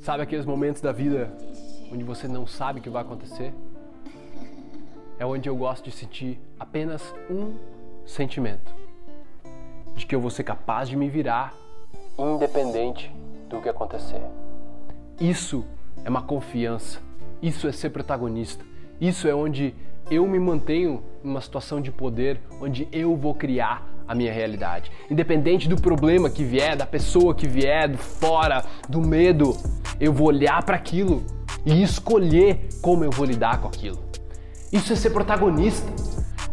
Sabe aqueles momentos da vida onde você não sabe o que vai acontecer? É onde eu gosto de sentir apenas um sentimento: de que eu vou ser capaz de me virar, independente do que acontecer. Isso é uma confiança, isso é ser protagonista, isso é onde eu me mantenho numa situação de poder, onde eu vou criar a minha realidade. Independente do problema que vier, da pessoa que vier, do fora, do medo, eu vou olhar para aquilo e escolher como eu vou lidar com aquilo. Isso é ser protagonista.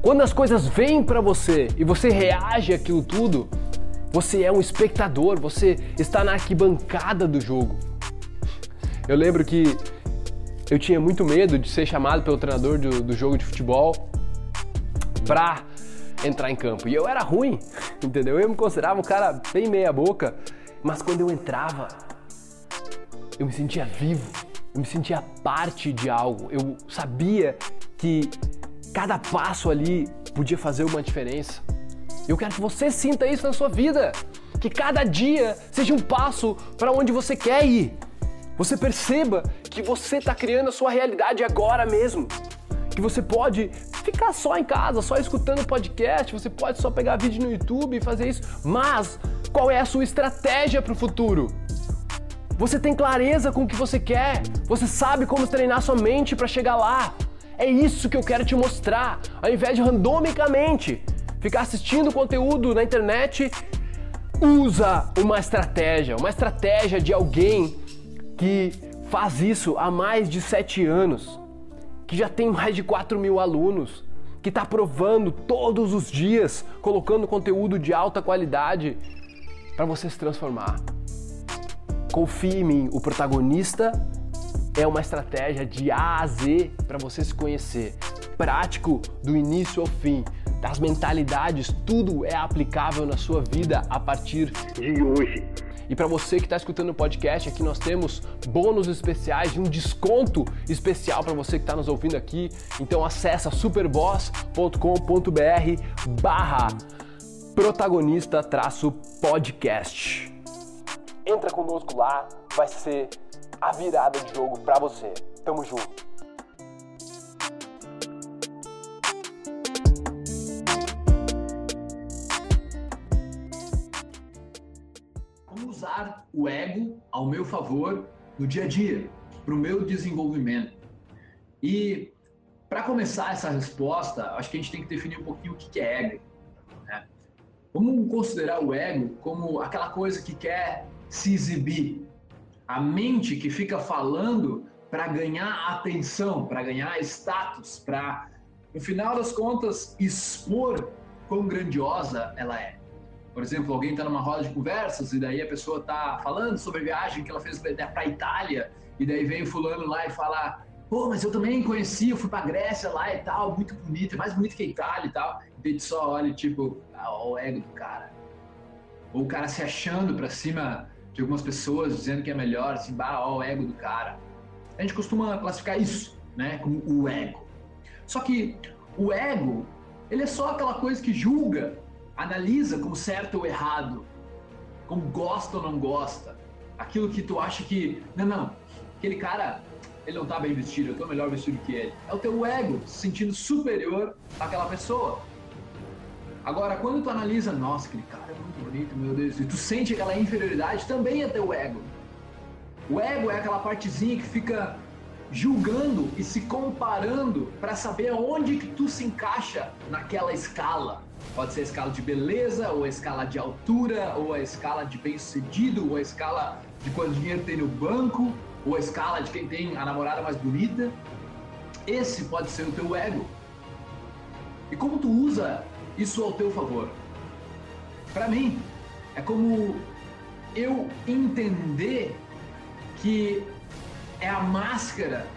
Quando as coisas vêm para você e você reage àquilo tudo, você é um espectador, você está na arquibancada do jogo. Eu lembro que eu tinha muito medo de ser chamado pelo treinador do, do jogo de futebol pra entrar em campo. E eu era ruim, entendeu? Eu me considerava um cara bem meia boca, mas quando eu entrava, eu me sentia vivo, eu me sentia parte de algo. Eu sabia que cada passo ali podia fazer uma diferença. Eu quero que você sinta isso na sua vida, que cada dia seja um passo para onde você quer ir. Você perceba que você está criando a sua realidade agora mesmo que você pode ficar só em casa, só escutando podcast, você pode só pegar vídeo no YouTube e fazer isso, mas qual é a sua estratégia para o futuro? Você tem clareza com o que você quer, você sabe como treinar sua mente para chegar lá. É isso que eu quero te mostrar, ao invés de randomicamente ficar assistindo conteúdo na internet, usa uma estratégia, uma estratégia de alguém que faz isso há mais de sete anos que já tem mais de 4 mil alunos, que está provando todos os dias, colocando conteúdo de alta qualidade para você se transformar. Confie em mim, o protagonista é uma estratégia de A a Z para você se conhecer. Prático do início ao fim, das mentalidades, tudo é aplicável na sua vida a partir de hoje. E para você que está escutando o podcast, aqui nós temos bônus especiais e um desconto especial para você que está nos ouvindo aqui. Então acessa superboss.com.br barra protagonista podcast. Entra conosco lá, vai ser a virada de jogo para você. Tamo junto. O ego ao meu favor no dia a dia, para o meu desenvolvimento. E para começar essa resposta, acho que a gente tem que definir um pouquinho o que é ego. Né? Vamos considerar o ego como aquela coisa que quer se exibir, a mente que fica falando para ganhar atenção, para ganhar status, para, no final das contas, expor quão grandiosa ela é. Por exemplo, alguém está numa roda de conversas e daí a pessoa está falando sobre a viagem que ela fez para a Itália e daí vem fulano lá e fala pô, mas eu também conheci, eu fui para Grécia lá e tal, muito bonito, é mais bonito que a Itália e tal. E daí só olha tipo, ah, o ego do cara. Ou o cara se achando para cima de algumas pessoas, dizendo que é melhor, assim, bah, ó, o ego do cara. A gente costuma classificar isso, né, como o ego. Só que o ego, ele é só aquela coisa que julga analisa como certo ou errado, como gosta ou não gosta, aquilo que tu acha que, não, não, aquele cara, ele não tá bem vestido, eu tô melhor vestido que ele. É o teu ego se sentindo superior àquela pessoa. Agora, quando tu analisa, nossa, aquele cara é muito bonito, meu Deus, e tu sente aquela inferioridade, também é teu ego. O ego é aquela partezinha que fica julgando e se comparando para saber aonde que tu se encaixa naquela escala. Pode ser a escala de beleza, ou a escala de altura, ou a escala de bem-sucedido, ou a escala de quanto dinheiro tem no banco, ou a escala de quem tem a namorada mais bonita. Esse pode ser o teu ego. E como tu usa isso ao teu favor? Para mim, é como eu entender que é a máscara,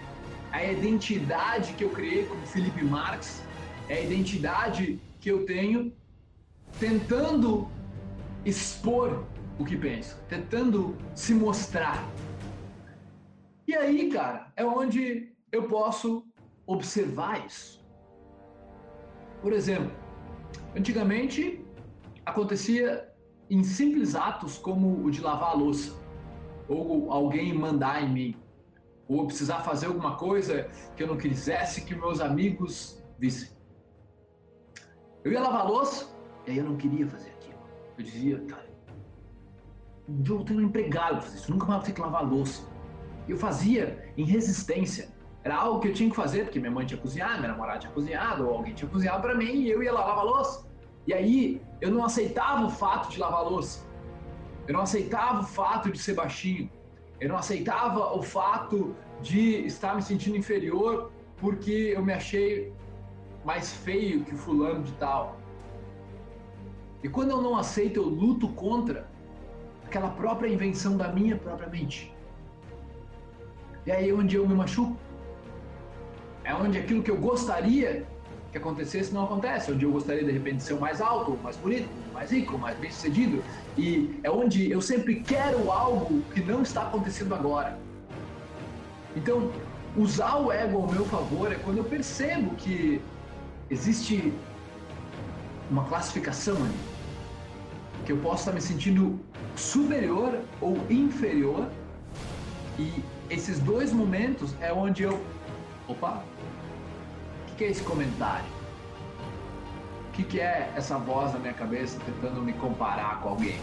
a identidade que eu criei como Felipe Marx, é a identidade que eu tenho tentando expor o que penso, tentando se mostrar. E aí, cara, é onde eu posso observar isso. Por exemplo, antigamente acontecia em simples atos como o de lavar a louça. ou alguém mandar em mim, ou precisar fazer alguma coisa que eu não quisesse que meus amigos vissem. Eu ia lavar louça, e aí eu não queria fazer aquilo. Eu dizia, cara, eu tenho um empregado fazer isso, nunca mais vou ter que lavar louça. Eu fazia em resistência. Era algo que eu tinha que fazer, porque minha mãe tinha cozinhado, minha namorada tinha cozinhado, ou alguém tinha cozinhado para mim, e eu ia lavar louça. E aí eu não aceitava o fato de lavar louça. Eu não aceitava o fato de ser baixinho. Eu não aceitava o fato de estar me sentindo inferior porque eu me achei mais feio que o fulano de tal. E quando eu não aceito, eu luto contra aquela própria invenção da minha própria mente. E aí é onde eu me machuco. É onde aquilo que eu gostaria que acontecesse não acontece. Onde eu gostaria de repente de ser o mais alto, o mais bonito, o mais rico, o mais bem sucedido. E é onde eu sempre quero algo que não está acontecendo agora. Então, usar o ego ao meu favor é quando eu percebo que existe uma classificação ali. Que eu posso estar me sentindo superior ou inferior. E esses dois momentos é onde eu. Opa! O que é esse comentário? O que é essa voz na minha cabeça tentando me comparar com alguém?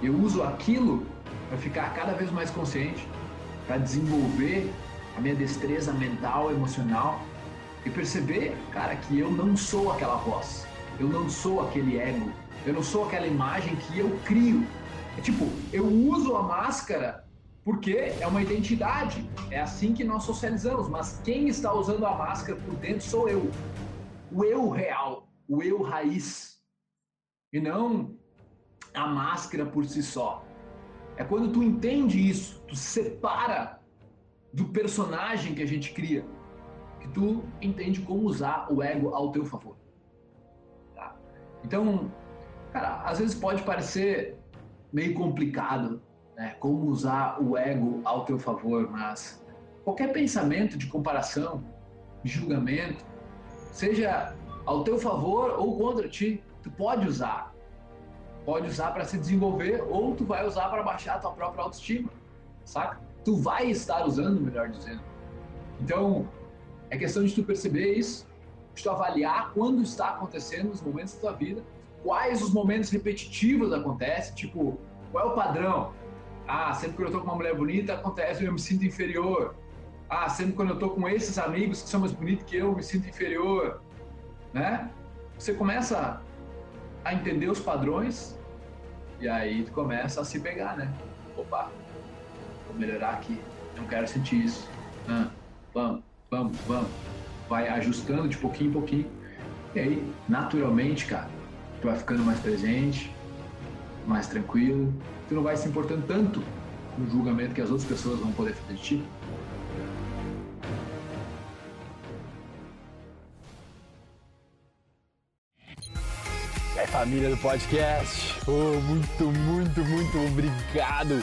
Eu uso aquilo para ficar cada vez mais consciente, para desenvolver a minha destreza mental, emocional e perceber, cara, que eu não sou aquela voz, eu não sou aquele ego, eu não sou aquela imagem que eu crio. É tipo, eu uso a máscara porque é uma identidade, é assim que nós socializamos, mas quem está usando a máscara por dentro sou eu. O eu real, o eu raiz. E não a máscara por si só. É quando tu entende isso, tu separa do personagem que a gente cria, que tu entende como usar o ego ao teu favor. Tá? Então, cara, às vezes pode parecer meio complicado, né? Como usar o ego ao teu favor, mas qualquer pensamento de comparação, de julgamento, seja ao teu favor ou contra ti, tu pode usar. Pode usar para se desenvolver ou tu vai usar para baixar a tua própria autoestima, saca? Tu vai estar usando, melhor dizendo. Então, é questão de tu perceber isso, de tu avaliar quando está acontecendo os momentos da tua vida, quais os momentos repetitivos acontecem, tipo, qual é o padrão? Ah, sempre que eu tô com uma mulher bonita, acontece eu me sinto inferior. Ah, sempre quando eu tô com esses amigos que são mais bonitos que eu, eu me sinto inferior. Né? Você começa a entender os padrões e aí tu começa a se pegar, né? Opa, vou melhorar aqui, não quero sentir isso. Ah, vamos, vamos, vamos. Vai ajustando de pouquinho em pouquinho. E aí, naturalmente, cara, tu vai ficando mais presente, mais tranquilo, tu não vai se importando tanto com o julgamento que as outras pessoas vão poder fazer de ti. É família do podcast, oh, muito, muito, muito obrigado